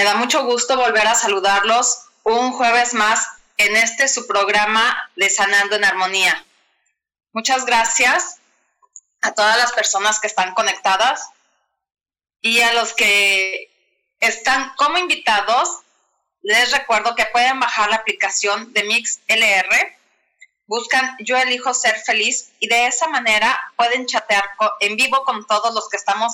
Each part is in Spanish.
Me da mucho gusto volver a saludarlos un jueves más en este su programa de Sanando en Armonía. Muchas gracias a todas las personas que están conectadas y a los que están como invitados. Les recuerdo que pueden bajar la aplicación de Mix LR. Buscan Yo elijo ser feliz y de esa manera pueden chatear en vivo con todos los que estamos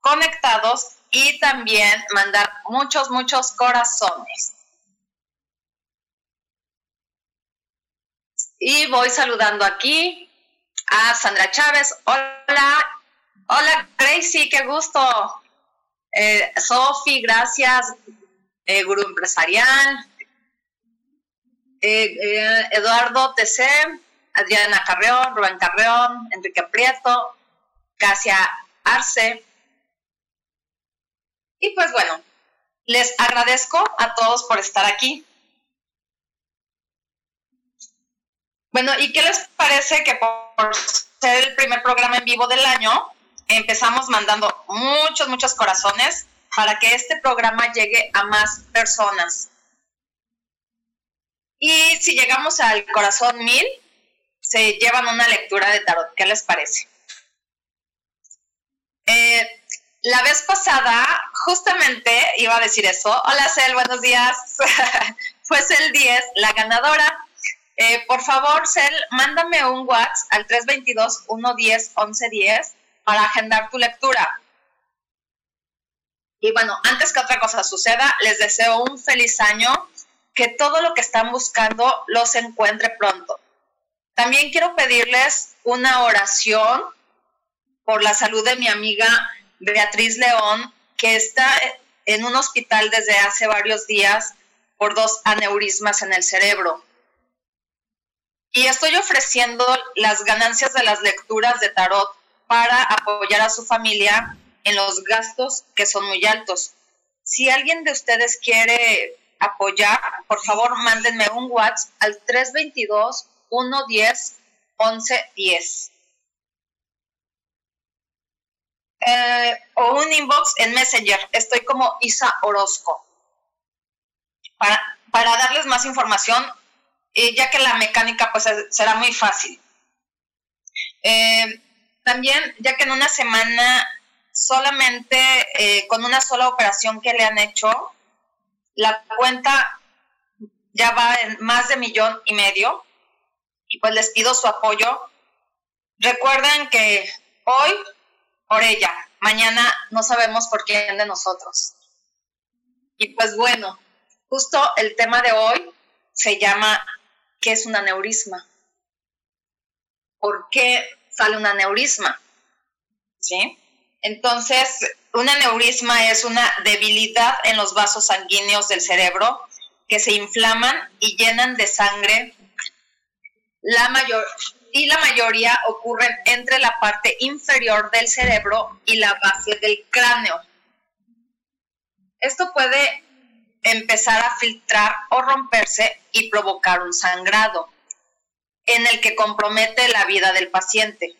conectados y también mandar muchos, muchos corazones. Y voy saludando aquí a Sandra Chávez. Hola, hola Gracie, qué gusto. Eh, Sofi, gracias. Eh, Gurú Empresarial. Eh, eh, Eduardo TC, Adriana Carreón, Rubén Carreón, Enrique Prieto, Casia Arce, y pues bueno, les agradezco a todos por estar aquí. Bueno, ¿y qué les parece que por ser el primer programa en vivo del año, empezamos mandando muchos, muchos corazones para que este programa llegue a más personas? Y si llegamos al corazón mil, se llevan una lectura de tarot. ¿Qué les parece? Eh, la vez pasada, justamente iba a decir eso. Hola, Cel, buenos días. Fue Cel 10, la ganadora. Eh, por favor, Cel, mándame un WhatsApp al 322-110-1110 para agendar tu lectura. Y bueno, antes que otra cosa suceda, les deseo un feliz año, que todo lo que están buscando los encuentre pronto. También quiero pedirles una oración por la salud de mi amiga Beatriz León, que está en un hospital desde hace varios días por dos aneurismas en el cerebro. Y estoy ofreciendo las ganancias de las lecturas de tarot para apoyar a su familia en los gastos que son muy altos. Si alguien de ustedes quiere apoyar, por favor mándenme un WhatsApp al 322 110 1110. Eh, o un inbox en Messenger. Estoy como Isa Orozco. Para, para darles más información, ya que la mecánica pues será muy fácil. Eh, también, ya que en una semana solamente eh, con una sola operación que le han hecho, la cuenta ya va en más de millón y medio y pues les pido su apoyo. Recuerden que hoy por ella. Mañana no sabemos por quién de nosotros. Y pues bueno, justo el tema de hoy se llama ¿qué es un aneurisma? ¿Por qué sale un aneurisma? ¿Sí? Entonces, un aneurisma es una debilidad en los vasos sanguíneos del cerebro que se inflaman y llenan de sangre la mayor, y la mayoría ocurren entre la parte inferior del cerebro y la base del cráneo. Esto puede empezar a filtrar o romperse y provocar un sangrado en el que compromete la vida del paciente.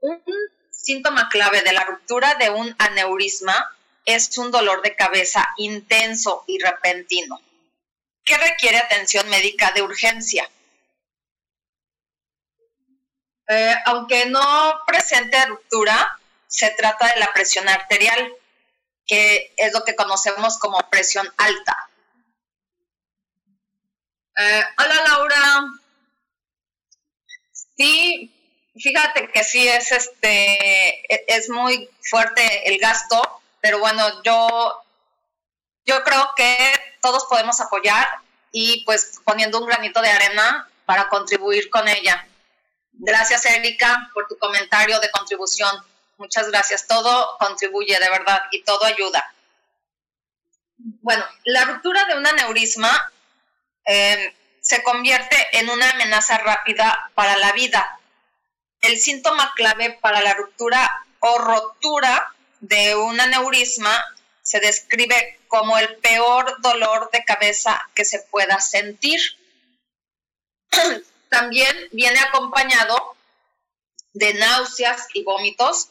Un síntoma clave de la ruptura de un aneurisma es un dolor de cabeza intenso y repentino, que requiere atención médica de urgencia. Eh, aunque no presente ruptura, se trata de la presión arterial, que es lo que conocemos como presión alta. Eh, hola Laura. Sí, fíjate que sí es este e-, es muy fuerte el gasto, pero bueno, yo yo creo que todos podemos apoyar y pues poniendo un granito de arena para contribuir con ella. Gracias Erika por tu comentario de contribución. Muchas gracias. Todo contribuye de verdad y todo ayuda. Bueno, la ruptura de un aneurisma eh, se convierte en una amenaza rápida para la vida. El síntoma clave para la ruptura o rotura de un aneurisma se describe como el peor dolor de cabeza que se pueda sentir. También viene acompañado de náuseas y vómitos,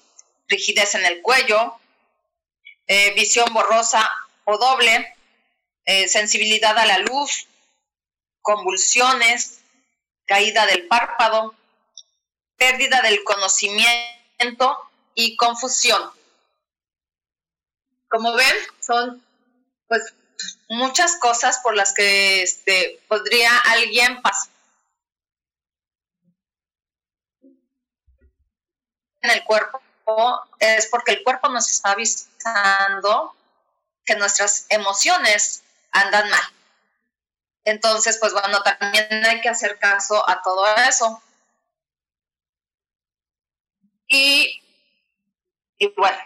rigidez en el cuello, eh, visión borrosa o doble, eh, sensibilidad a la luz, convulsiones, caída del párpado, pérdida del conocimiento y confusión. Como ven, son pues muchas cosas por las que este, podría alguien pasar en el cuerpo es porque el cuerpo nos está avisando que nuestras emociones andan mal. Entonces, pues bueno, también hay que hacer caso a todo eso. Y, y bueno,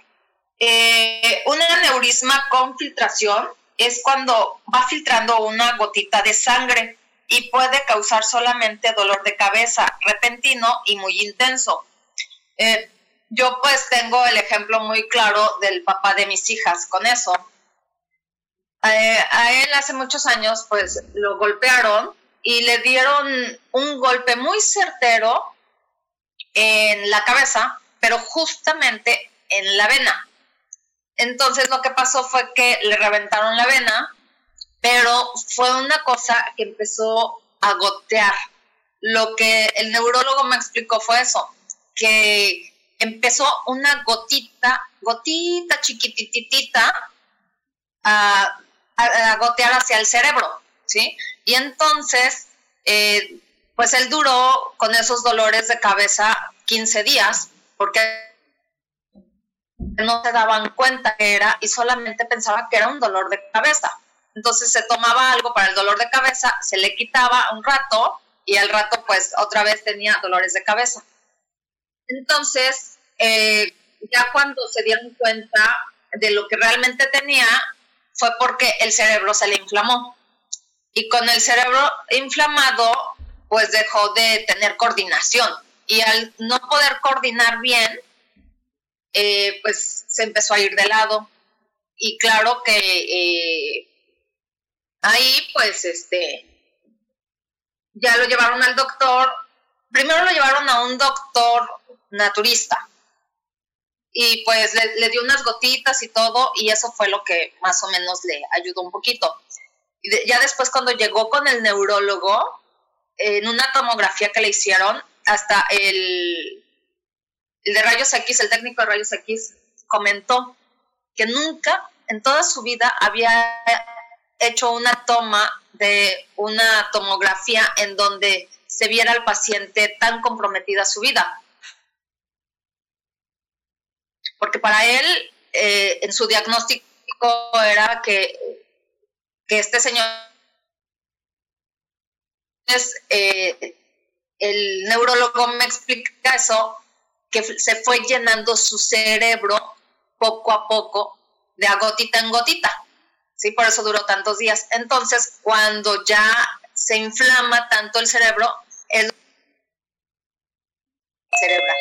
eh, un aneurisma con filtración es cuando va filtrando una gotita de sangre y puede causar solamente dolor de cabeza repentino y muy intenso. Eh, yo pues tengo el ejemplo muy claro del papá de mis hijas con eso. Eh, a él hace muchos años pues lo golpearon y le dieron un golpe muy certero en la cabeza, pero justamente en la vena. Entonces lo que pasó fue que le reventaron la vena, pero fue una cosa que empezó a gotear. Lo que el neurólogo me explicó fue eso, que empezó una gotita, gotita chiquititita a, gotear hacia el cerebro, ¿sí? Y entonces, eh, pues él duró con esos dolores de cabeza 15 días, porque no se daban cuenta que era y solamente pensaban que era un dolor de cabeza. Entonces se tomaba algo para el dolor de cabeza, se le quitaba un rato y al rato pues otra vez tenía dolores de cabeza. Entonces, eh, ya cuando se dieron cuenta de lo que realmente tenía, fue porque el cerebro se le inflamó. Y con el cerebro inflamado, pues dejó de tener coordinación. Y al no poder coordinar bien, eh, pues se empezó a ir de lado. Y claro que eh, ahí, pues, este, ya lo llevaron al doctor. Primero lo llevaron a un doctor naturista. Y pues le, dio unas gotitas y todo, y eso fue lo que más o menos le ayudó un poquito. Y ya después cuando llegó con el neurólogo, en una tomografía que le hicieron, hasta el el de rayos X, el técnico de rayos X, comentó que nunca en toda su vida había hecho una toma de una tomografía en donde se viera al paciente tan comprometida su vida. Porque para él, eh, en su diagnóstico era que, que este señor es, eh, el neurólogo me explica eso, que se fue llenando su cerebro poco a poco, de a gotita en gotita. ¿sí? Por eso duró tantos días. Entonces, cuando ya se inflama tanto el cerebro, es cerebral.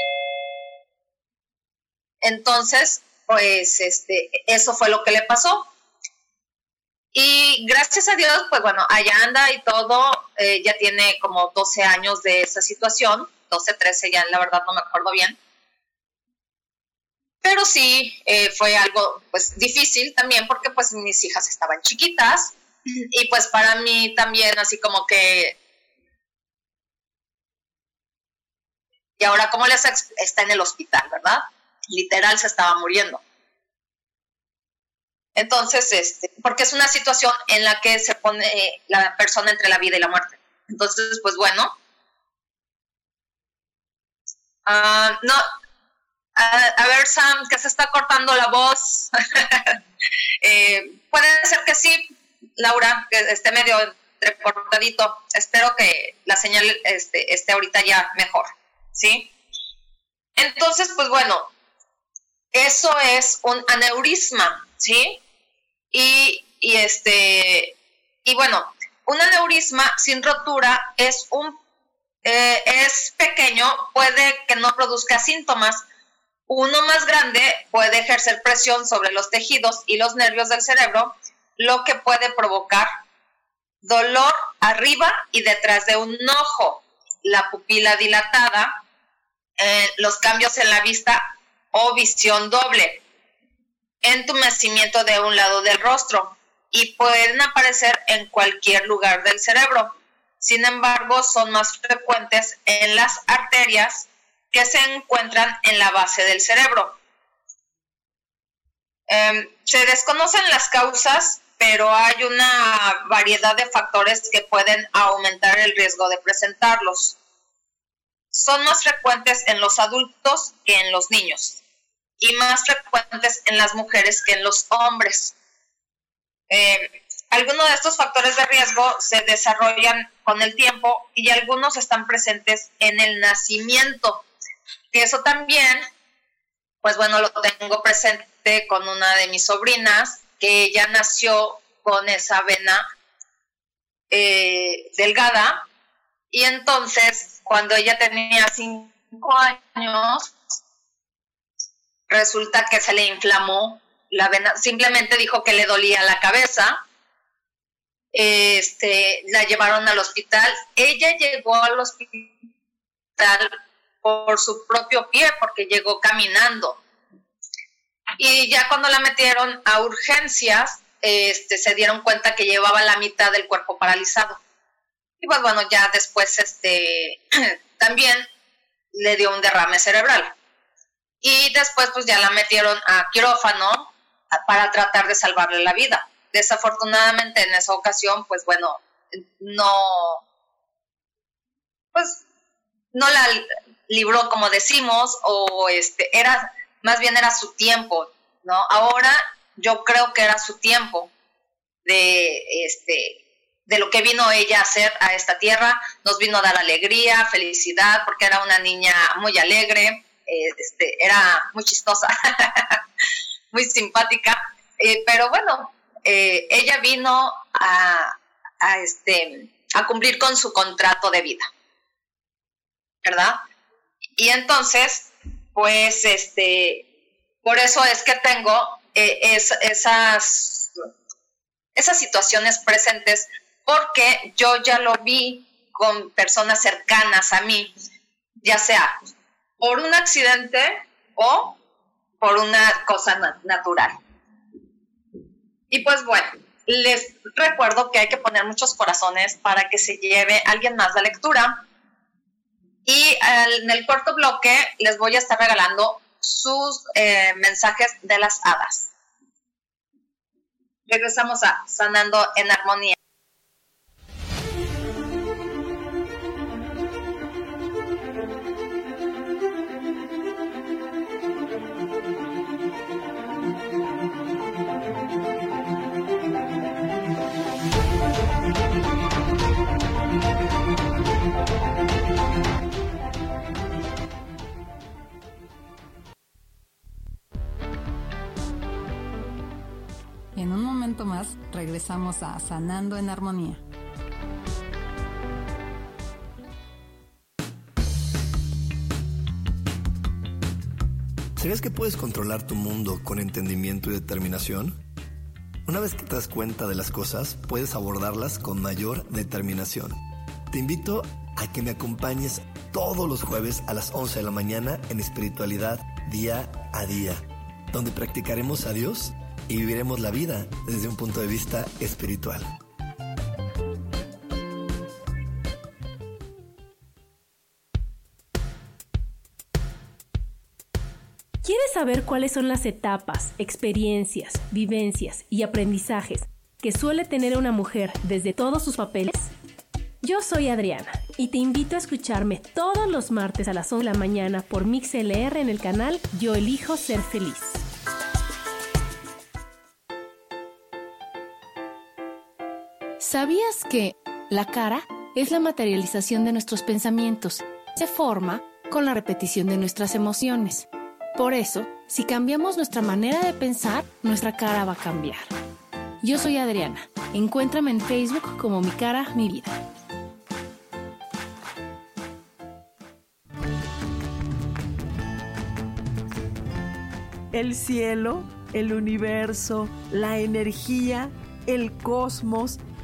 Entonces, pues este, eso fue lo que le pasó. Y gracias a Dios, pues bueno, allá anda y todo, eh, ya tiene como 12 años de esa situación 12, 13 ya, la verdad no me acuerdo bien. Pero sí, eh, fue algo pues difícil también porque pues mis hijas estaban chiquitas y pues para mí también así como que... Y ahora, ¿cómo les está en el hospital, verdad? Literal se estaba muriendo. Entonces, este, porque es una situación en la que se pone la persona entre la vida y la muerte. Entonces, pues bueno. Ah, no, a, ver, Sam, que se está cortando la voz. Eh, puede ser que sí, Laura, que esté medio recortadito. Espero que la señal este, esté ahorita ya mejor, ¿sí? Entonces, pues bueno, eso es un aneurisma, ¿sí? Y, y este, y bueno, un aneurisma sin rotura es un eh, es pequeño, puede que no produzca síntomas. Uno más grande puede ejercer presión sobre los tejidos y los nervios del cerebro, lo que puede provocar dolor arriba y detrás de un ojo, la pupila dilatada, eh, los cambios en la vista o visión doble, entumecimiento de un lado del rostro y pueden aparecer en cualquier lugar del cerebro. Sin embargo, son más frecuentes en las arterias que se encuentran en la base del cerebro. Em, se desconocen las causas, pero hay una variedad de factores que pueden aumentar el riesgo de presentarlos. Son más frecuentes en los adultos que en los niños y más frecuentes en las mujeres que en los hombres. Eh, algunos de estos factores de riesgo se desarrollan con el tiempo y algunos están presentes en el nacimiento. Y eso también, pues bueno, lo tengo presente con una de mis sobrinas, que ella nació con esa vena eh, delgada. Y entonces, cuando ella tenía cinco años, resulta que se le inflamó la vena, simplemente dijo que le dolía la cabeza, este, la llevaron al hospital, ella llegó al hospital por su propio pie, porque llegó caminando. Y ya cuando la metieron a urgencias, este, se dieron cuenta que llevaba la mitad del cuerpo paralizado. Y pues bueno, ya después este, también le dio un derrame cerebral. Y después pues ya la metieron a quirófano para tratar de salvarle la vida. Desafortunadamente en esa ocasión, pues bueno, no, pues no la libró como decimos, o este, era, más bien era su tiempo, ¿no? Ahora yo creo que era su tiempo de, este, de lo que vino ella a hacer a esta tierra, nos vino a dar alegría, felicidad, porque era una niña muy alegre, este, era muy chistosa, muy simpática, eh, pero bueno, eh, ella vino a, este, a cumplir con su contrato de vida, ¿verdad? Y entonces, pues, este, por eso es que tengo eh, esas, esas situaciones presentes, porque yo ya lo vi con personas cercanas a mí, ya sea por un accidente o por una cosa natural. Y pues bueno, les recuerdo que hay que poner muchos corazones para que se lleve alguien más la lectura. Y en el cuarto bloque les voy a estar regalando sus eh, mensajes de las hadas. Regresamos a Sanando en Armonía. Más regresamos a Sanando en Armonía. ¿Sabías que puedes controlar tu mundo con entendimiento y determinación? Una vez que te das cuenta de las cosas, puedes abordarlas con mayor determinación. Te invito a que me acompañes todos los jueves a las 11 de la mañana en espiritualidad día a día, donde practicaremos a Dios y viviremos la vida desde un punto de vista espiritual. ¿Quieres saber cuáles son las etapas, experiencias, vivencias y aprendizajes que suele tener una mujer desde todos sus papeles? Yo soy Adriana y te invito a escucharme todos los martes a las 11 de la mañana por MixLR en el canal Yo Elijo Ser Feliz. ¿Sabías que la cara es la materialización de nuestros pensamientos? Se forma con la repetición de nuestras emociones. Por eso, si cambiamos nuestra manera de pensar, nuestra cara va a cambiar. Yo soy Adriana. Encuéntrame en Facebook como Mi Cara, Mi Vida. El cielo, el universo, la energía, el cosmos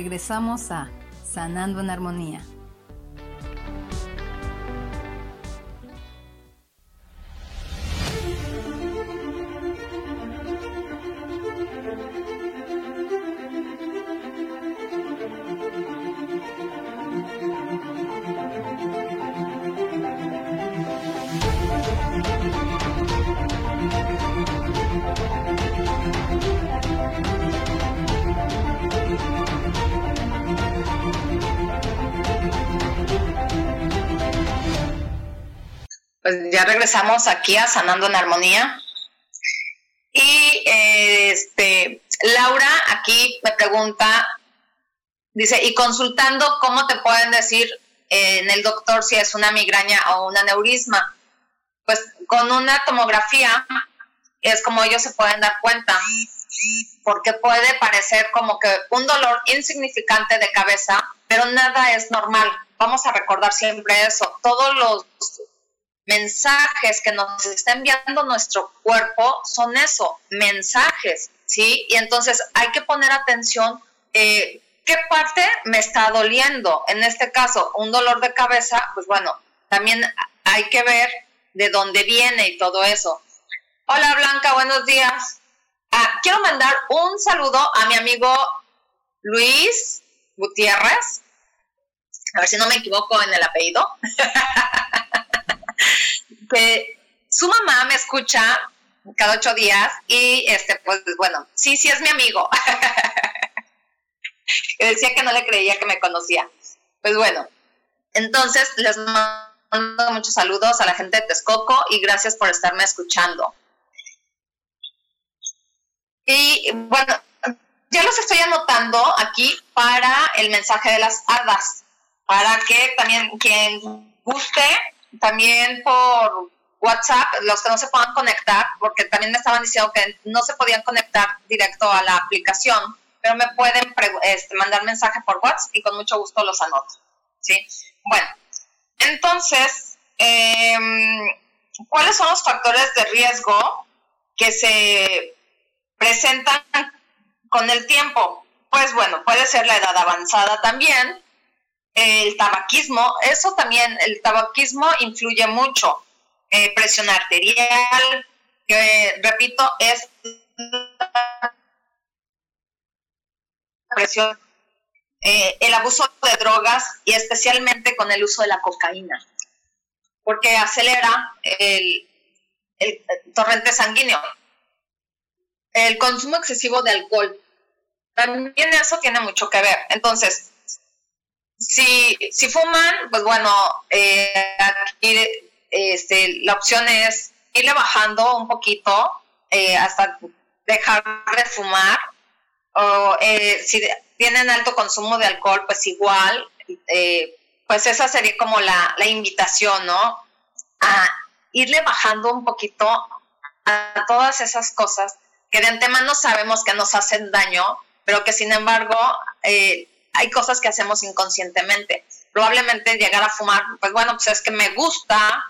Regresamos a Sanando en Armonía. Regresamos aquí a Sanando en Armonía. Y este, Laura aquí me pregunta, dice, y consultando, ¿cómo te pueden decir en el doctor si es una migraña o un aneurisma? Pues con una tomografía es como ellos se pueden dar cuenta, porque puede parecer como que un dolor insignificante de cabeza, pero nada es normal. Vamos a recordar siempre eso. Todos los mensajes que nos está enviando nuestro cuerpo son eso, mensajes, ¿sí? Y entonces hay que poner atención, eh, ¿qué parte me está doliendo? En este caso, un dolor de cabeza, pues bueno, también hay que ver de dónde viene y todo eso. Hola Blanca, buenos días. Ah, quiero mandar un saludo a mi amigo Luis Gutiérrez. A ver si no me equivoco en el apellido. que su mamá me escucha cada ocho días y este, pues bueno, sí, sí es mi amigo. decía que no le creía que me conocía. Pues bueno, entonces les mando muchos saludos a la gente de Texcoco y gracias por estarme escuchando. Y bueno, ya los estoy anotando aquí para el mensaje de las hadas, para que también quien guste también por WhatsApp, los que no se puedan conectar, porque también me estaban diciendo que no se podían conectar directo a la aplicación, pero me pueden este, mandar mensaje por WhatsApp y con mucho gusto los anoto. ¿sí? Bueno, entonces, em, ¿cuáles son los factores de riesgo que se presentan con el tiempo? Pues bueno, puede ser la edad avanzada también, el tabaquismo, eso también, el tabaquismo influye mucho. Eh, presión arterial, que repito, es presión, eh, el abuso de drogas y especialmente con el uso de la cocaína, porque acelera el, el torrente sanguíneo. El consumo excesivo de alcohol, también eso tiene mucho que ver. Entonces, si, si fuman, pues bueno, eh, este, la opción es irle bajando un poquito eh, hasta dejar de fumar. O eh, si tienen alto consumo de alcohol, pues igual, pues esa sería como la, la invitación, ¿no? A irle bajando un poquito a todas esas cosas que de antemano sabemos que nos hacen daño, pero que sin embargo eh, hay cosas que hacemos inconscientemente. Probablemente llegar a fumar, pues bueno, pues es que me gusta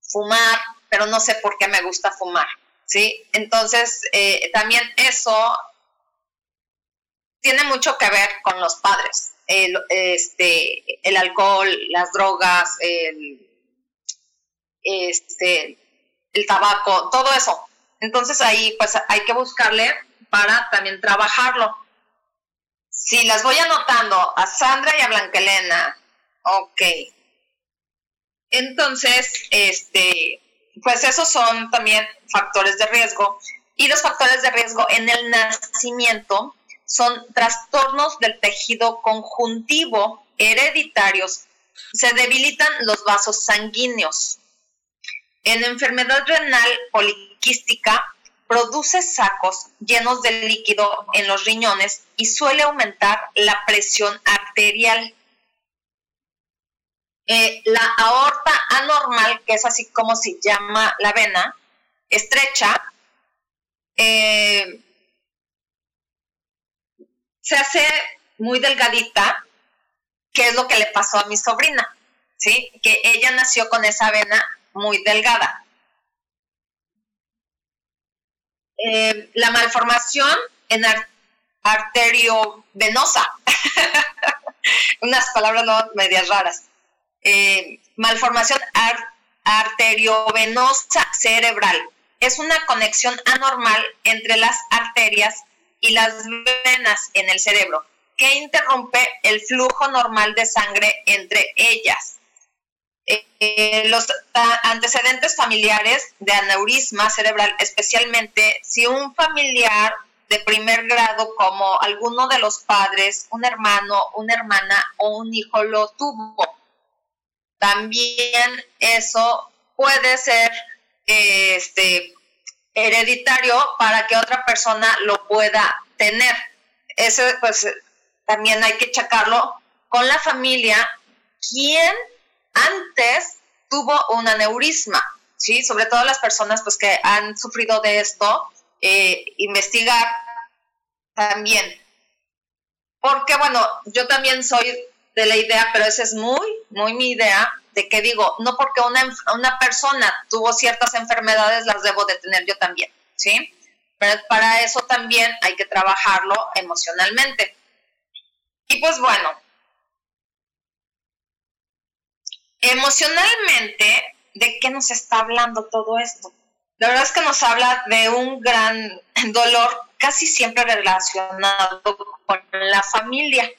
fumar, pero no sé por qué me gusta fumar, ¿sí? Entonces, eh, también eso tiene mucho que ver con los padres. El, este, el alcohol, las drogas, el, este, el tabaco, todo eso. Entonces ahí pues hay que buscarle para también trabajarlo. Si las voy anotando a Sandra y a Blanquelena, ok. Entonces, este, pues esos son también factores de riesgo. Y los factores de riesgo en el nacimiento son trastornos del tejido conjuntivo hereditarios. Se debilitan los vasos sanguíneos. En enfermedad renal poliquística produce sacos llenos de líquido en los riñones y suele aumentar la presión arterial. Eh, la aorta anormal, que es así como se llama la vena, estrecha, eh, se hace muy delgadita, que es lo que le pasó a mi sobrina, ¿sí? Que ella nació con esa vena muy delgada. Eh, la malformación en arteriovenosa, unas palabras no medias raras. Eh, malformación arteriovenosa cerebral. Es una conexión anormal entre las arterias y las venas en el cerebro que interrumpe el flujo normal de sangre entre ellas. Eh, los antecedentes familiares de aneurisma cerebral, especialmente si un familiar de primer grado como alguno de los padres, un hermano, una hermana o un hijo lo tuvo. También eso puede ser este, hereditario para que otra persona lo pueda tener. Eso pues también hay que checarlo con la familia. ¿Quién antes tuvo un aneurisma, ¿sí? Sobre todo las personas pues, que han sufrido de esto, eh, investigar también. Porque, bueno, yo también soy de la idea, pero esa es muy, muy mi idea, de que digo, no porque una, una persona tuvo ciertas enfermedades, las debo de tener yo también, ¿sí? Pero para eso también hay que trabajarlo emocionalmente. Y pues bueno, emocionalmente, ¿de qué nos está hablando todo esto? La verdad es que nos habla de un gran dolor casi siempre relacionado con la familia.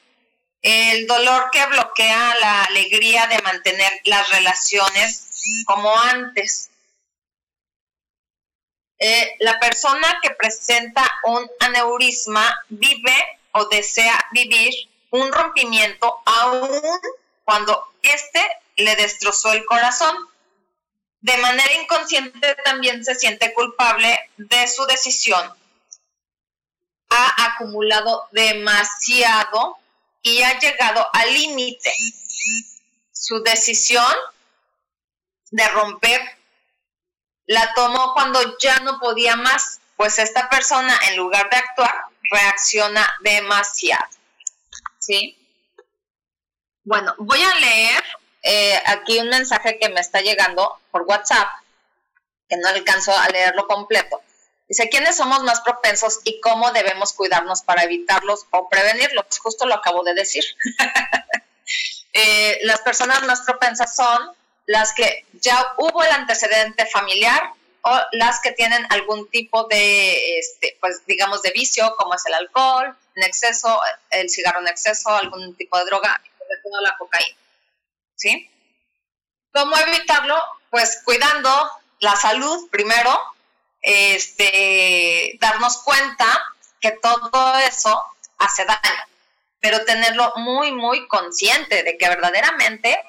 El dolor que bloquea la alegría de mantener las relaciones como antes. Eh, la persona que presenta un aneurisma vive o desea vivir un rompimiento aún cuando éste le destrozó el corazón. De manera inconsciente también se siente culpable de su decisión. Ha acumulado demasiado y ha llegado al límite. Su decisión de romper la tomó cuando ya no podía más, pues esta persona en lugar de actuar reacciona demasiado. ¿Sí? Bueno, voy a leer eh, aquí un mensaje que me está llegando por WhatsApp, que no alcanzo a leerlo completo. Dice, ¿quiénes somos más propensos y cómo debemos cuidarnos para evitarlos o prevenirlos? Justo lo acabo de decir. Eh, las personas más propensas son las que ya hubo el antecedente familiar o las que tienen algún tipo de, este, pues digamos, de vicio, como es el alcohol en exceso, el cigarro en exceso, algún tipo de droga, sobre todo la cocaína. ¿Sí? ¿Cómo evitarlo? Pues cuidando la salud primero, este, darnos cuenta que todo eso hace daño, pero tenerlo muy, muy consciente de que verdaderamente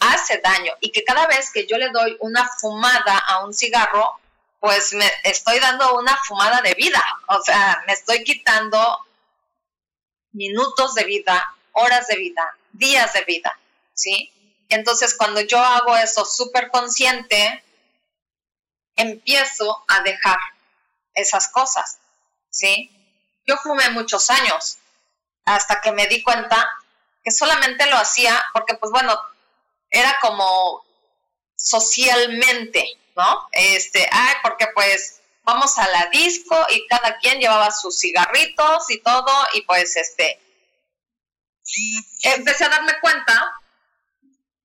hace daño y que cada vez que yo le doy una fumada a un cigarro, pues me estoy dando una fumada de vida, o sea, me estoy quitando minutos de vida, horas de vida, días de vida. ¿Sí? Entonces, cuando yo hago eso súper consciente, empiezo a dejar esas cosas, ¿sí? Yo fumé muchos años hasta que me di cuenta que solamente lo hacía porque, pues bueno, era como socialmente, ¿no? Este, ay, porque pues vamos a la disco y cada quien llevaba sus cigarritos y todo y pues este empecé a darme cuenta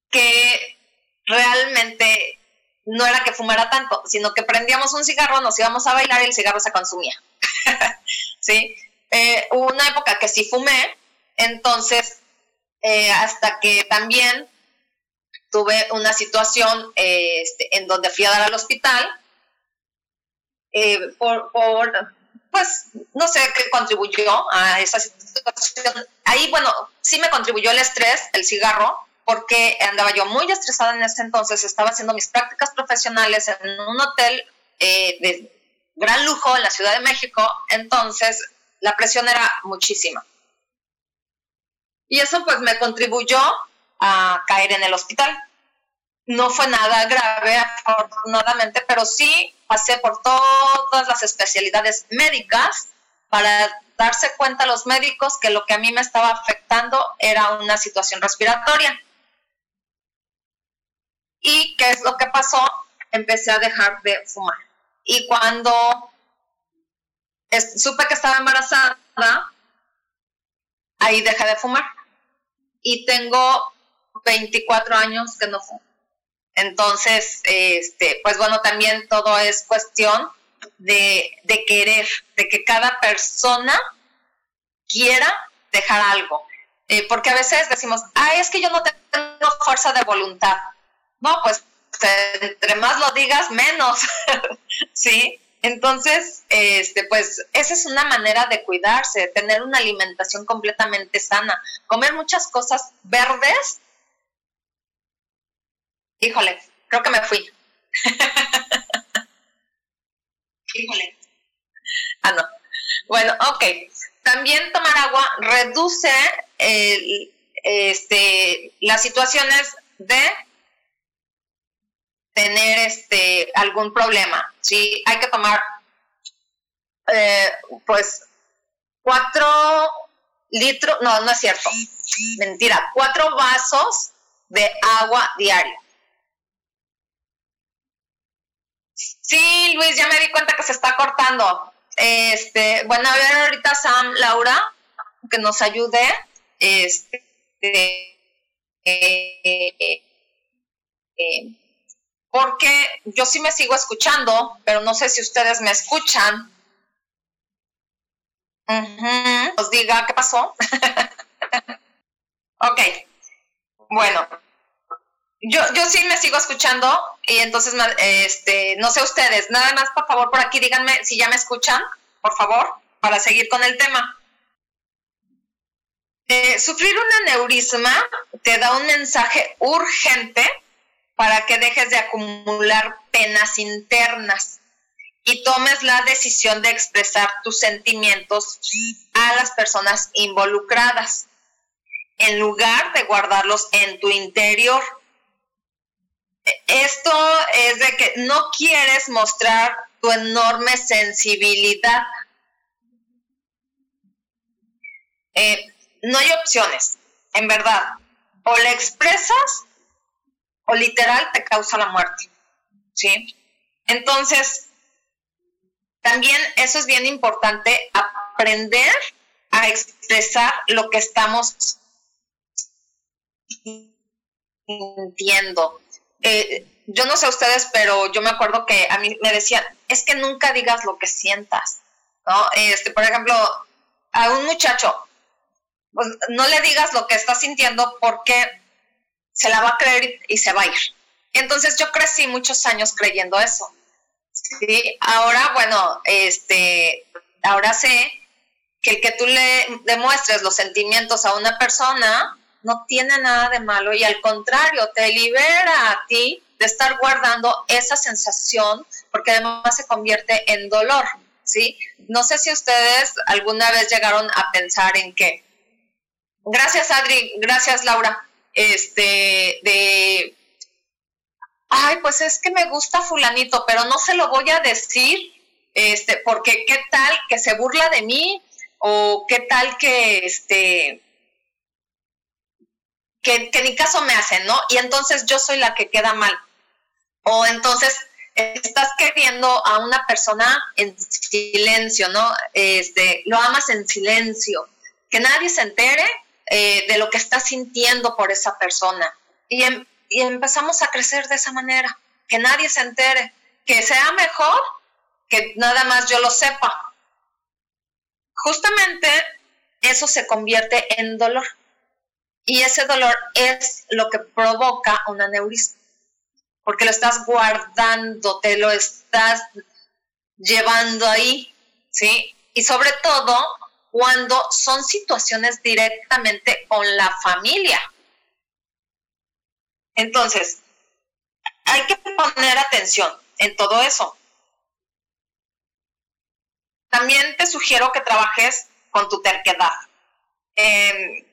que realmente no era que fumara tanto, sino que prendíamos un cigarro, nos íbamos a bailar y el cigarro se consumía. ¿Sí? Eh, hubo una época que sí fumé, entonces eh, hasta que también tuve una situación eh, este, en donde fui a dar al hospital por, por, pues, no sé qué contribuyó a esa situación. Ahí, bueno, sí me contribuyó el estrés, el cigarro, porque andaba yo muy estresada en ese entonces, estaba haciendo mis prácticas profesionales en un hotel eh, de gran lujo en la Ciudad de México, entonces la presión era muchísima. Y eso pues me contribuyó a caer en el hospital. No fue nada grave, afortunadamente, pero sí pasé por todas las especialidades médicas para darse cuenta los médicos que lo que a mí me estaba afectando era una situación respiratoria. ¿Y qué es lo que pasó? Empecé a dejar de fumar. Y cuando supe que estaba embarazada, ahí dejé de fumar. Y tengo 24 años que no fumo. Entonces, este, pues bueno, también todo es cuestión de, querer, de que cada persona quiera dejar algo. Eh, porque a veces decimos, ah, es que yo no tengo fuerza de voluntad. No, pues entre más lo digas, menos, ¿sí? Entonces, este, pues esa es una manera de cuidarse, tener una alimentación completamente sana, comer muchas cosas verdes. Híjole, creo que me fui. Híjole. Ah, no. Bueno, ok. También tomar agua reduce este, las situaciones de tener este algún problema. Sí, hay que tomar eh, pues cuatro litros, no, no es cierto, mentira, cuatro vasos de agua diaria. Sí, Luis, ya me di cuenta que se está cortando. Este, bueno, a ver ahorita Sam, Laura, que nos ayude. Este, eh, eh, porque yo sí me sigo escuchando, pero no sé si ustedes me escuchan. Os diga qué pasó. ok, bueno, yo, yo sí me sigo escuchando y entonces, este, no sé ustedes, nada más por favor por aquí díganme si ya me escuchan, por favor, para seguir con el tema. Eh, sufrir un aneurisma te da un mensaje urgente para que dejes de acumular penas internas y tomes la decisión de expresar tus sentimientos a las personas involucradas, en lugar de guardarlos en tu interior. Esto es de que no quieres mostrar tu enorme sensibilidad. Eh, no hay opciones, en verdad. O le expresas o literal te causa la muerte. ¿Sí? Entonces, también eso es bien importante, aprender a expresar lo que estamos sintiendo. Eh, yo no sé ustedes, pero yo me acuerdo que a mí me decían, es que nunca digas lo que sientas, ¿no? Este, por ejemplo, a un muchacho, pues no le digas lo que está sintiendo porque se la va a creer y se va a ir. Entonces yo crecí muchos años creyendo eso. ¿sí? Ahora, bueno, este, ahora sé que el que tú le demuestres los sentimientos a una persona no tiene nada de malo y al contrario, te libera a ti de estar guardando esa sensación porque además se convierte en dolor, ¿sí? No sé si ustedes alguna vez llegaron a pensar en qué. Gracias, Adri. Gracias, Laura este, de, ay, pues es que me gusta fulanito, pero no se lo voy a decir, este, porque qué tal que se burla de mí, o qué tal que, este, que, ni caso me hacen, ¿no? Y entonces yo soy la que queda mal. O entonces estás queriendo a una persona en silencio, ¿no? Este, lo amas en silencio, que nadie se entere eh, de lo que estás sintiendo por esa persona. Y, em, y empezamos a crecer de esa manera, que nadie se entere, que sea mejor que nada más yo lo sepa. Justamente eso se convierte en dolor. Y ese dolor es lo que provoca una neurisma porque lo estás guardando, te lo estás llevando ahí, ¿sí? Y sobre todo cuando son situaciones directamente con la familia. Entonces, hay que poner atención en todo eso. También te sugiero que trabajes con tu terquedad. Eh,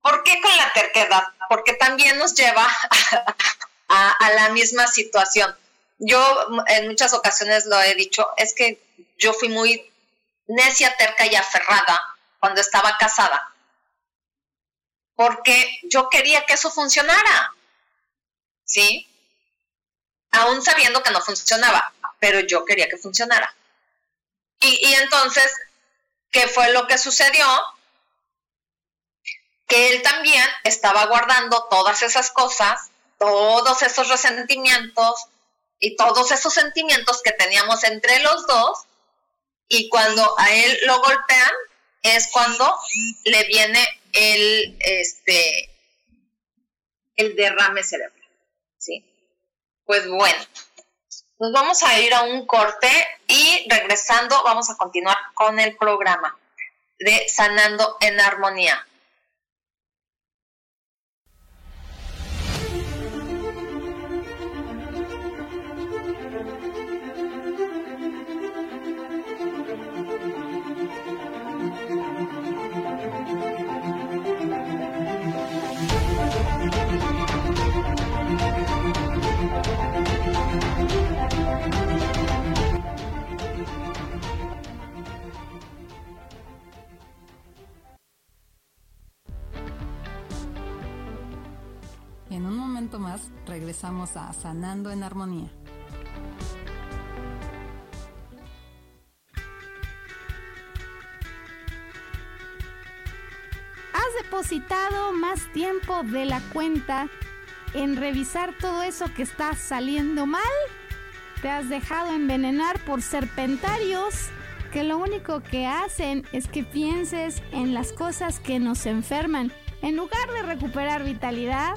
¿Por qué con la terquedad? Porque también nos lleva a, la misma situación. Yo en muchas ocasiones lo he dicho, es que yo fui muy necia, terca y aferrada cuando estaba casada, porque yo quería que eso funcionara, ¿sí? Aún sabiendo que no funcionaba, pero yo quería que funcionara. Y, entonces, ¿qué fue lo que sucedió? que él también estaba guardando todas esas cosas, todos esos resentimientos y todos esos sentimientos que teníamos entre los dos, y cuando a él lo golpean es cuando le viene el, este, el derrame cerebral, ¿sí? Pues bueno, nos vamos a ir a un corte y regresando vamos a continuar con el programa de Sanando en Armonía. Regresamos Sanando en Armonía. ¿Has depositado más tiempo de la cuenta en revisar todo eso que está saliendo mal? ¿Te has dejado envenenar por serpentarios que lo único que hacen es que pienses en las cosas que nos enferman en lugar de recuperar vitalidad?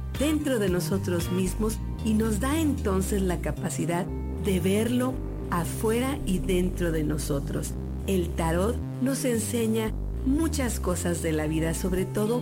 dentro de nosotros mismos y nos da entonces la capacidad de verlo afuera y dentro de nosotros. El tarot nos enseña muchas cosas de la vida, sobre todo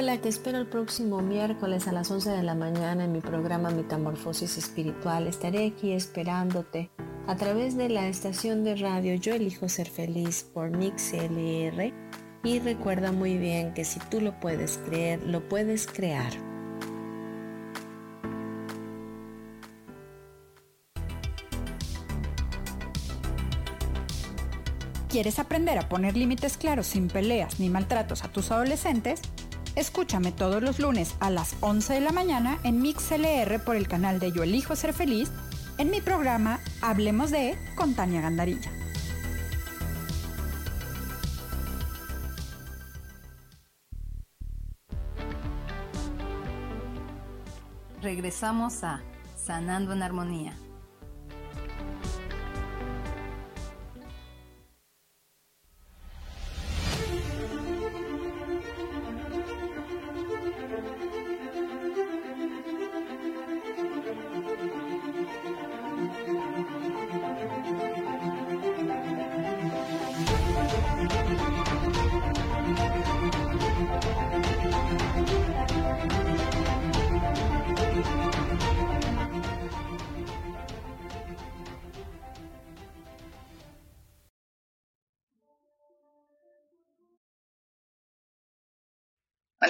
Hola, te espero el próximo miércoles a las 11 de la mañana en mi programa Metamorfosis Espiritual. Estaré aquí esperándote a través de la estación de radio Yo Elijo Ser Feliz por Mix LR Y recuerda muy bien que si tú lo puedes creer, lo puedes crear. ¿Quieres aprender a poner límites claros sin peleas ni maltratos a tus adolescentes? Escúchame todos los lunes a las 11 de la mañana en MixLR por el canal de Yo Elijo Ser Feliz en mi programa Hablemos de con Tania Gandarilla. Regresamos a Sanando en Armonía.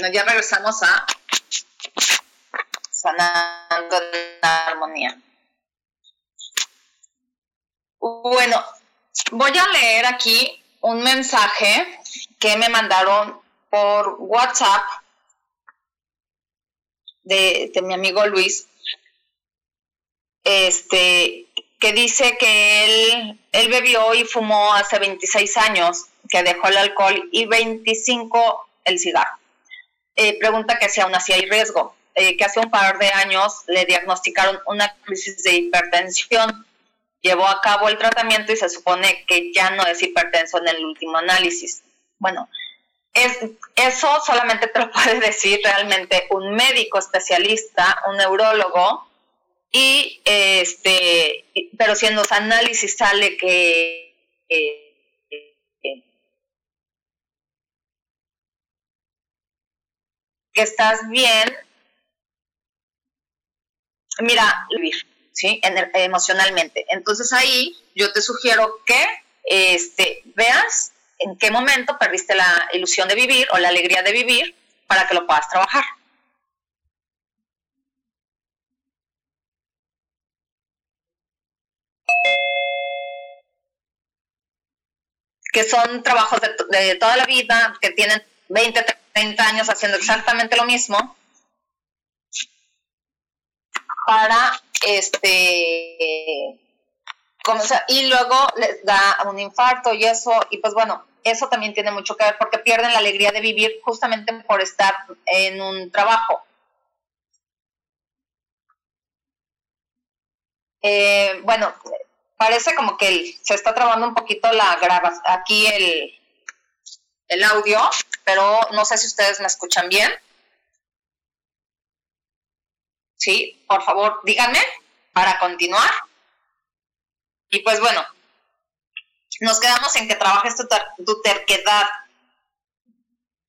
Bueno, ya regresamos a sanando en armonía. Bueno, voy a leer aquí un mensaje que me mandaron por WhatsApp de, de mi amigo Luis, este, que dice que él, él bebió y fumó hace 26 años, que dejó el alcohol y 25 el cigarro. Eh, pregunta que si aún así hay riesgo, eh, que hace un par de años le diagnosticaron una crisis de hipertensión. Llevó a cabo el tratamiento y se supone que ya no es hipertenso en el último análisis. Bueno, es, eso solamente te lo puede decir realmente un médico especialista, un neurólogo, y este, pero si en los análisis sale que eh, que estás bien, mira, vivir, ¿sí? emocionalmente. Entonces ahí yo te sugiero que este, veas en qué momento perdiste la ilusión de vivir o la alegría de vivir para que lo puedas trabajar. que son trabajos de, toda la vida, que tienen 20, 30 años haciendo exactamente lo mismo para este como, y luego les da un infarto y eso y pues bueno eso también tiene mucho que ver porque pierden la alegría de vivir justamente por estar en un trabajo. Eh, bueno parece como que se está trabando un poquito la graba aquí el el audio, pero no sé si ustedes me escuchan bien. Sí, por favor, díganme para continuar. Y pues bueno, nos quedamos en que trabajes tu, tu terquedad,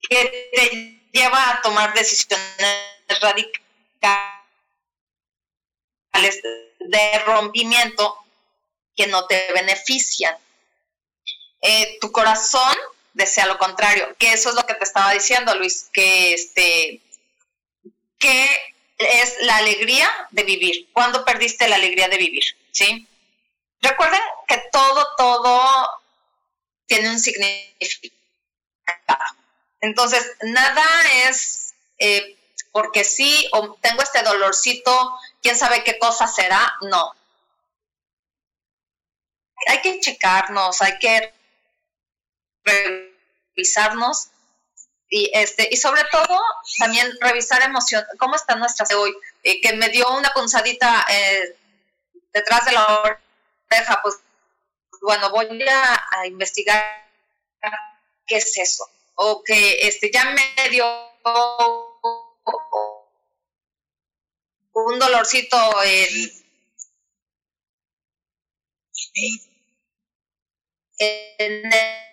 que te lleva a tomar decisiones radicales de rompimiento que no te benefician. Eh, tu corazón desea lo contrario, que eso es lo que te estaba diciendo, Luis, que este que es la alegría de vivir. ¿Cuándo perdiste la alegría de vivir? ¿Sí? Recuerden que todo, todo tiene un significado. Entonces, nada es eh, porque sí, o tengo este dolorcito, quién sabe qué cosa será, no. Hay que checarnos, hay que revisarnos y este y sobre todo también revisar emoción cómo está nuestra hoy eh, que me dio una punzadita eh, detrás de la oreja pues bueno voy a, investigar qué es eso. O que este ya me dio un dolorcito en, en el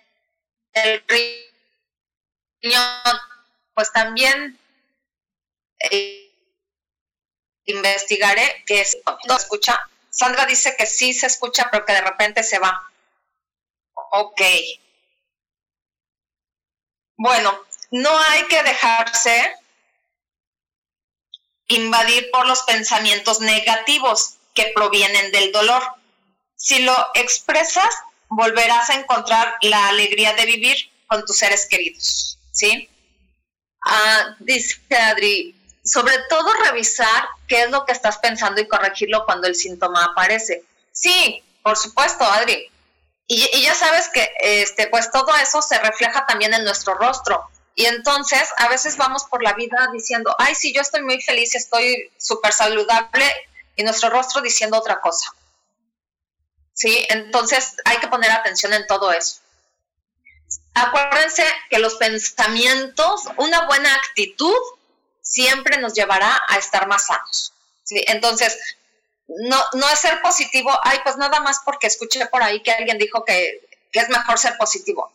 riñón, pues también eh, investigaré que es, no escucha. Sandra dice que sí se escucha, pero que de repente se va. Ok. Bueno, no hay que dejarse invadir por los pensamientos negativos que provienen del dolor. Si lo expresas, volverás a encontrar la alegría de vivir con tus seres queridos, ¿sí? Ah, dice Adri, sobre todo revisar qué es lo que estás pensando y corregirlo cuando el síntoma aparece. Sí, por supuesto, Adri. Y, ya sabes que este, pues todo eso se refleja también en nuestro rostro. Y entonces a veces vamos por la vida diciendo, ay, sí, yo estoy muy feliz, estoy súper saludable, y nuestro rostro diciendo otra cosa. ¿Sí? Entonces hay que poner atención en todo eso. Acuérdense que los pensamientos, una buena actitud, siempre nos llevará a estar más sanos. ¿sí? Entonces, no, no es ser positivo, ay, pues nada más porque escuché por ahí que alguien dijo que, es mejor ser positivo.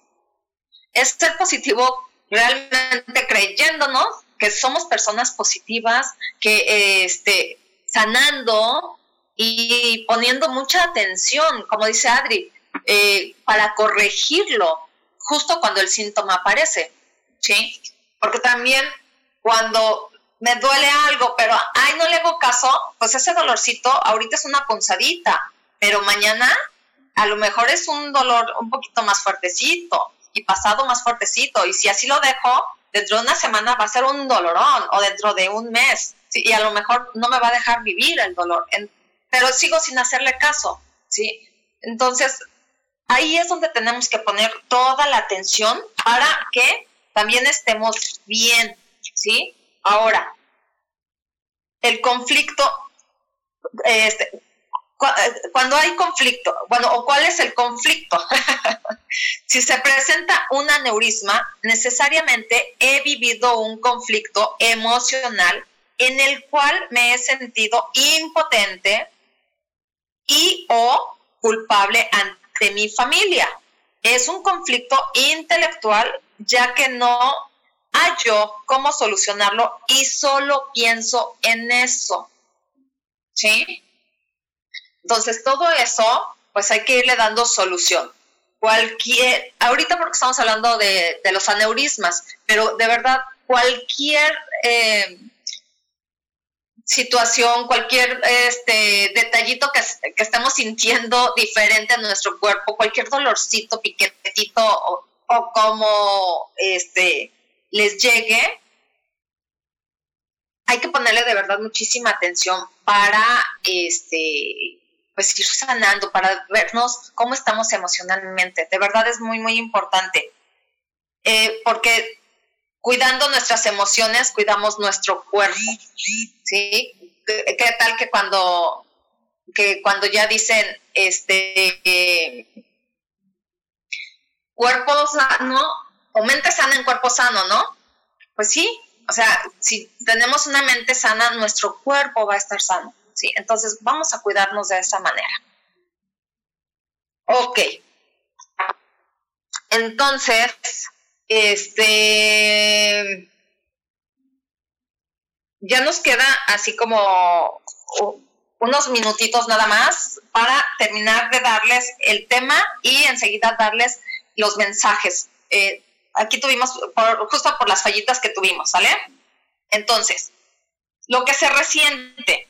Es ser positivo realmente creyéndonos que somos personas positivas, que este, sanando y poniendo mucha atención, como dice Adri, eh, para corregirlo justo cuando el síntoma aparece, ¿sí? Porque también cuando me duele algo, pero ay, no le hago caso, pues ese dolorcito ahorita es una punzadita, pero mañana a lo mejor es un dolor un poquito más fuertecito y pasado más fuertecito. Y si así lo dejo, dentro de una semana va a ser un dolorón o dentro de un mes. y a lo mejor no me va a dejar vivir el dolor, pero sigo sin hacerle caso. ¿sí? Entonces, ahí es donde tenemos que poner toda la atención para que también estemos bien. ¿sí? Ahora, el conflicto, este, eh, cuando hay conflicto, bueno, o cuál es el conflicto. si se presenta un aneurisma, necesariamente he vivido un conflicto emocional en el cual me he sentido impotente y o culpable ante mi familia. Es un conflicto intelectual ya que no hallo cómo solucionarlo y solo pienso en eso. ¿Sí? Entonces, todo eso, pues hay que irle dando solución. Cualquier, ahorita porque estamos hablando de, los aneurismas, pero de verdad, cualquier eh, situación, cualquier este, detallito que, que, estemos sintiendo diferente en nuestro cuerpo, cualquier dolorcito, piquetito o, o como este, les llegue, hay que ponerle de verdad muchísima atención para este pues ir sanando, para vernos cómo estamos emocionalmente. De verdad es muy, muy importante. Eh, porque cuidando nuestras emociones, cuidamos nuestro cuerpo. ¿Sí? ¿Qué tal que cuando, que cuando ya dicen, este, cuerpo sano o mente sana en cuerpo sano, ¿no? Pues sí, o sea, si tenemos una mente sana, nuestro cuerpo va a estar sano. ¿sí? Entonces vamos a cuidarnos de esa manera. Ok. Entonces, este, ya nos queda así como unos minutitos nada más para terminar de darles el tema y enseguida darles los mensajes. Eh, aquí tuvimos, justo por las fallitas que tuvimos, ¿sale? Entonces, lo que se resiente,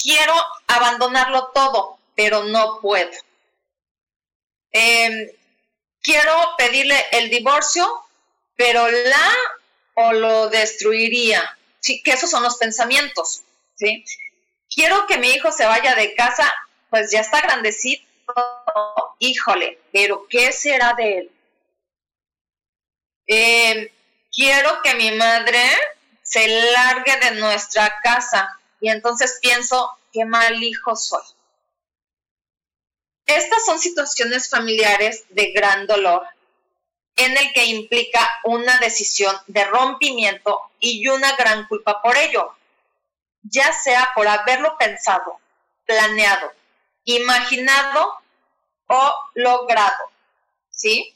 quiero abandonarlo todo, pero no puedo. Em, quiero pedirle el divorcio, pero la o lo destruiría. Sí, que esos son los pensamientos. ¿sí? Quiero que mi hijo se vaya de casa, pues ya está grandecito, híjole, pero ¿qué será de él? Em, quiero que mi madre se largue de nuestra casa, y entonces pienso, qué mal hijo soy. Estas son situaciones familiares de gran dolor en el que implica una decisión de rompimiento y una gran culpa por ello, ya sea por haberlo pensado, planeado, imaginado o logrado. ¿Sí?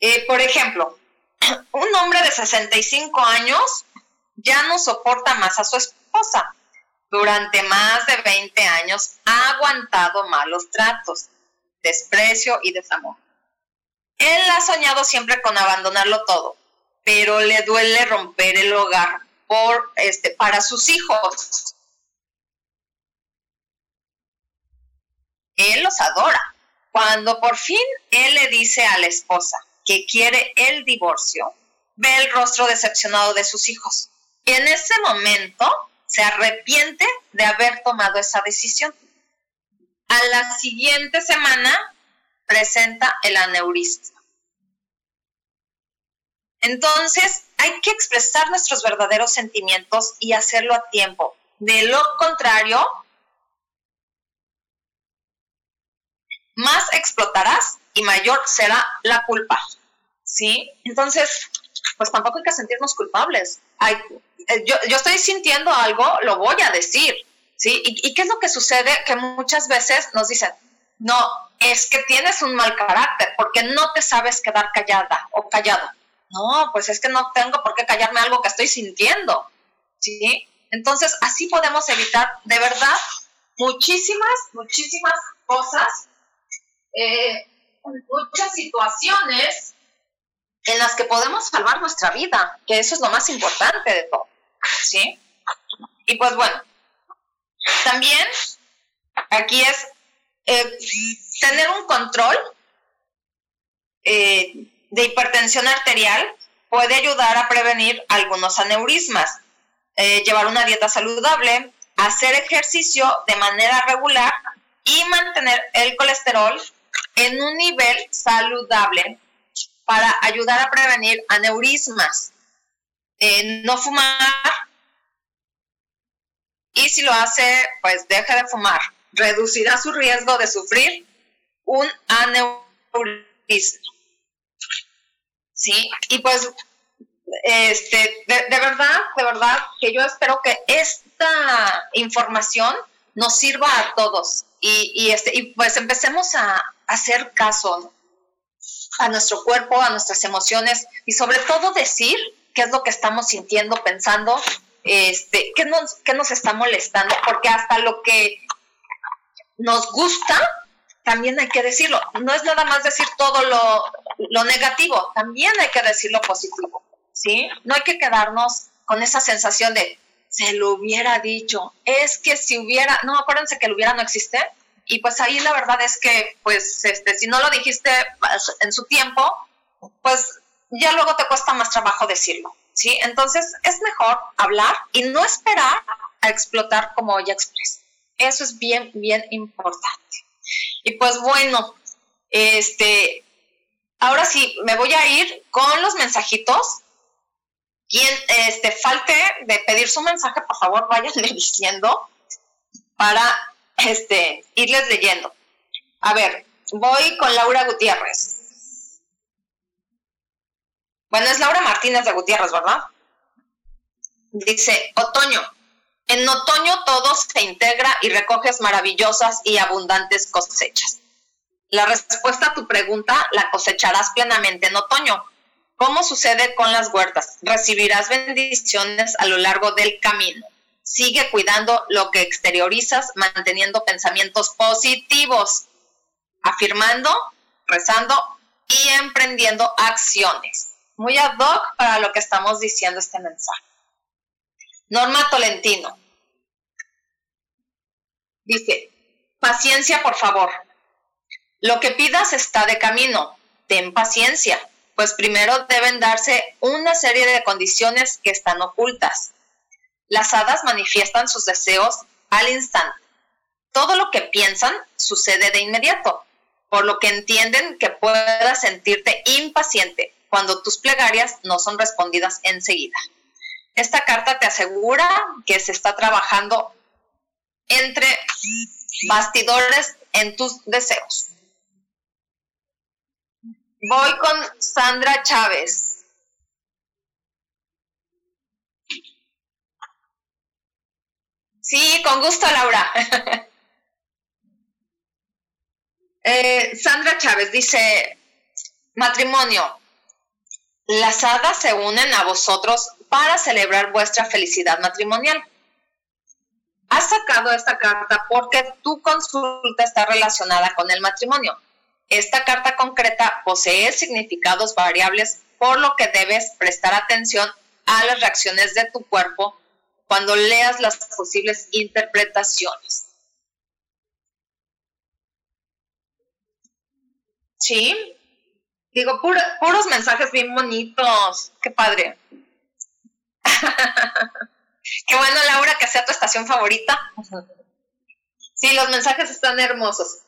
Eh, por ejemplo, un hombre de 65 años ya no soporta más a su esposa. Durante más de 20 años ha aguantado malos tratos, desprecio y desamor. Él ha soñado siempre con abandonarlo todo, pero le duele romper el hogar por este para sus hijos. Él los adora. Cuando por fin él le dice a la esposa que quiere el divorcio, ve el rostro decepcionado de sus hijos. Y en ese momento se arrepiente de haber tomado esa decisión. A la siguiente semana presenta el aneurisma. Entonces, hay que expresar nuestros verdaderos sentimientos y hacerlo a tiempo. De lo contrario, más explotarás y mayor será la culpa. ¿Sí? Entonces, pues tampoco hay que sentirnos culpables. Eh, yo, estoy sintiendo algo, lo voy a decir. ¿Sí? ¿Y, ¿Y qué es lo que sucede? Que muchas veces nos dicen, no, es que tienes un mal carácter porque no te sabes quedar callada o callado. No, pues es que no tengo por qué callarme algo que estoy sintiendo. ¿Sí? Entonces, así podemos evitar de verdad muchísimas, muchísimas cosas eh, muchas situaciones en las que podemos salvar nuestra vida, que eso es lo más importante de todo, ¿sí? Y pues bueno, también aquí es eh, tener un control eh, de hipertensión arterial puede ayudar a prevenir algunos aneurismas, llevar una dieta saludable, hacer ejercicio de manera regular y mantener el colesterol en un nivel saludable para ayudar a prevenir aneurismas. Eh, no fumar y si lo hace, pues deje de fumar. Reducirá su riesgo de sufrir un aneurisma. ¿Sí? Y pues, este, de verdad, de verdad, que yo espero que esta información nos sirva a todos y, este, y pues empecemos a hacer caso a nuestro cuerpo, a nuestras emociones y sobre todo decir qué es lo que estamos sintiendo, pensando, este, qué nos, qué nos está molestando, porque hasta lo que nos gusta, también hay que decirlo. No es nada más decir todo lo, lo negativo, también hay que decir lo positivo, ¿sí? No hay que quedarnos con esa sensación de, se lo hubiera dicho. Es que si hubiera, no, acuérdense que el hubiera no existe. Y pues ahí la verdad es que, pues, este, si no lo dijiste en su tiempo, pues ya luego te cuesta más trabajo decirlo, ¿sí? Entonces es mejor hablar y no esperar a explotar como ya expresé. Eso es bien, bien importante. Y pues bueno, este, ahora sí, me voy a ir con los mensajitos quien este, falte de pedir su mensaje, por favor, váyanme diciendo para este, irles leyendo. A ver, voy con Laura Gutiérrez. Bueno, es Laura Martínez de Gutiérrez, ¿verdad? Dice, otoño. En otoño todo se integra y recoges maravillosas y abundantes cosechas. La respuesta a tu pregunta la cosecharás plenamente en otoño ¿Cómo sucede con las huertas? Recibirás bendiciones a lo largo del camino. Sigue cuidando lo que exteriorizas, manteniendo pensamientos positivos, afirmando, rezando y emprendiendo acciones. Muy ad hoc para lo que estamos diciendo este mensaje. Norma Tolentino. Dice, paciencia por favor. Lo que pidas está de camino. Ten paciencia pues primero deben darse una serie de condiciones que están ocultas. Las hadas manifiestan sus deseos al instante. Todo lo que piensan sucede de inmediato, por lo que entienden que puedas sentirte impaciente cuando tus plegarias no son respondidas enseguida. Esta carta te asegura que se está trabajando entre bastidores en tus deseos. Voy con Sandra Chávez. Sí, con gusto, Laura. Eh, Sandra Chávez dice, matrimonio, las hadas se unen a vosotros para celebrar vuestra felicidad matrimonial. Has sacado esta carta porque tu consulta está relacionada con el matrimonio Esta carta concreta posee significados variables, por lo que debes prestar atención a las reacciones de tu cuerpo cuando leas las posibles interpretaciones. Sí, digo, puros mensajes bien bonitos, qué padre. qué bueno, Laura, que sea tu estación favorita. Sí, los mensajes están hermosos.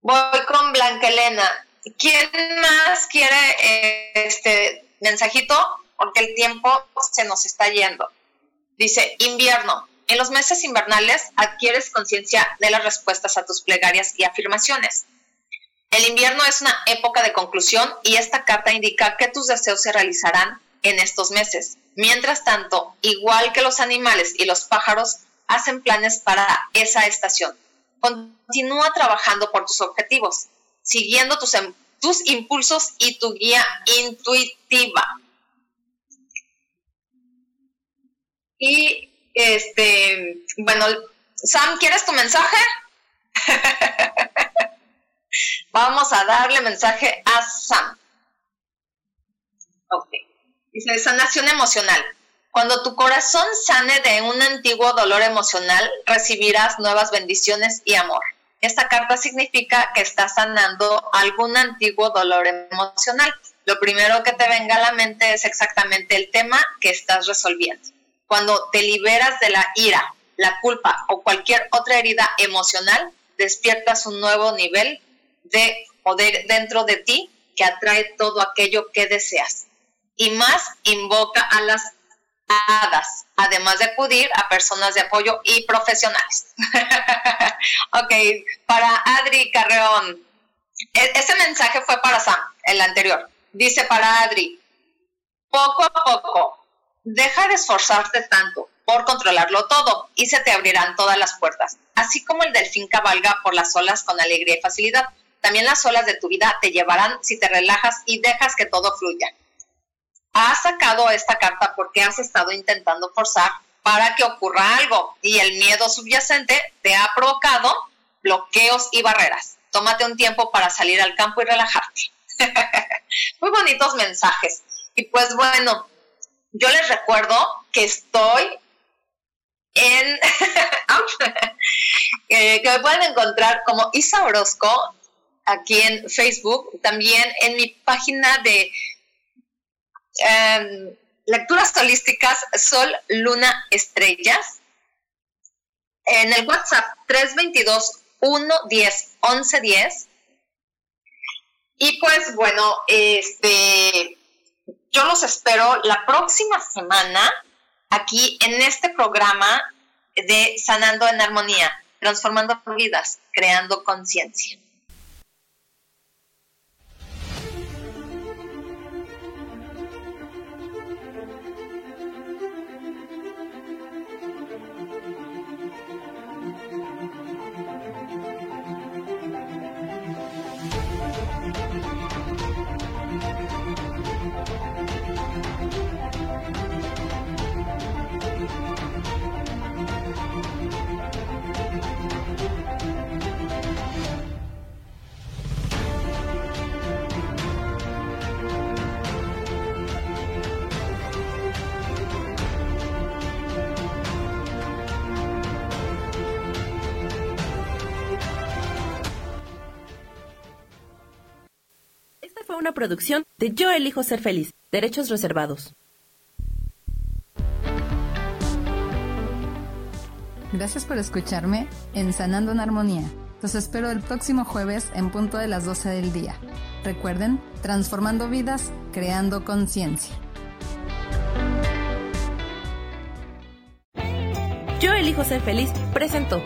Voy con Blanca Elena. ¿Quién más quiere eh, este mensajito? Porque el tiempo se nos está yendo. Dice, invierno. En los meses invernales adquieres conciencia de las respuestas a tus plegarias y afirmaciones. El invierno es una época de conclusión y esta carta indica que tus deseos se realizarán en estos meses. Mientras tanto, igual que los animales y los pájaros, hacen planes para esa estación. Continúa trabajando por tus objetivos, siguiendo tus, em, tus impulsos y tu guía intuitiva. Y este, bueno, Sam, ¿quieres tu mensaje? Vamos a darle mensaje a Sam. Ok. Dice, sanación emocional. Cuando tu corazón sane de un antiguo dolor emocional, recibirás nuevas bendiciones y amor. Esta carta significa que estás sanando algún antiguo dolor emocional. Lo primero que te venga a la mente es exactamente el tema que estás resolviendo. Cuando te liberas de la ira, la culpa o cualquier otra herida emocional, despiertas un nuevo nivel de poder dentro de ti que atrae todo aquello que deseas. Y más invoca a las además de acudir a personas de apoyo y profesionales. ok, para Adri Carreón, e-, ese mensaje fue para Sam, el anterior. Dice para Adri, poco a poco, deja de esforzarte tanto por controlarlo todo y se te abrirán todas las puertas. Así como el delfín cabalga por las olas con alegría y facilidad, también las olas de tu vida te llevarán si te relajas y dejas que todo fluya has sacado esta carta porque has estado intentando forzar para que ocurra algo y el miedo subyacente te ha provocado bloqueos y barreras. Tómate un tiempo para salir al campo y relajarte. Muy bonitos mensajes. Y pues bueno, yo les recuerdo que estoy en que me pueden encontrar como Isa Orozco aquí en Facebook, también en mi página de Em, lecturas holísticas Sol, Luna, Estrellas. En el WhatsApp 322 110 1110. Y pues bueno, este yo los espero la próxima semana aquí en este programa de Sanando en Armonía, transformando vidas, creando conciencia. Una producción de Yo elijo ser feliz, derechos reservados. Gracias por escucharme en Sanando en Armonía. Los espero el próximo jueves en punto de las 12 del día. Recuerden, transformando vidas, creando conciencia. Yo elijo ser feliz presentó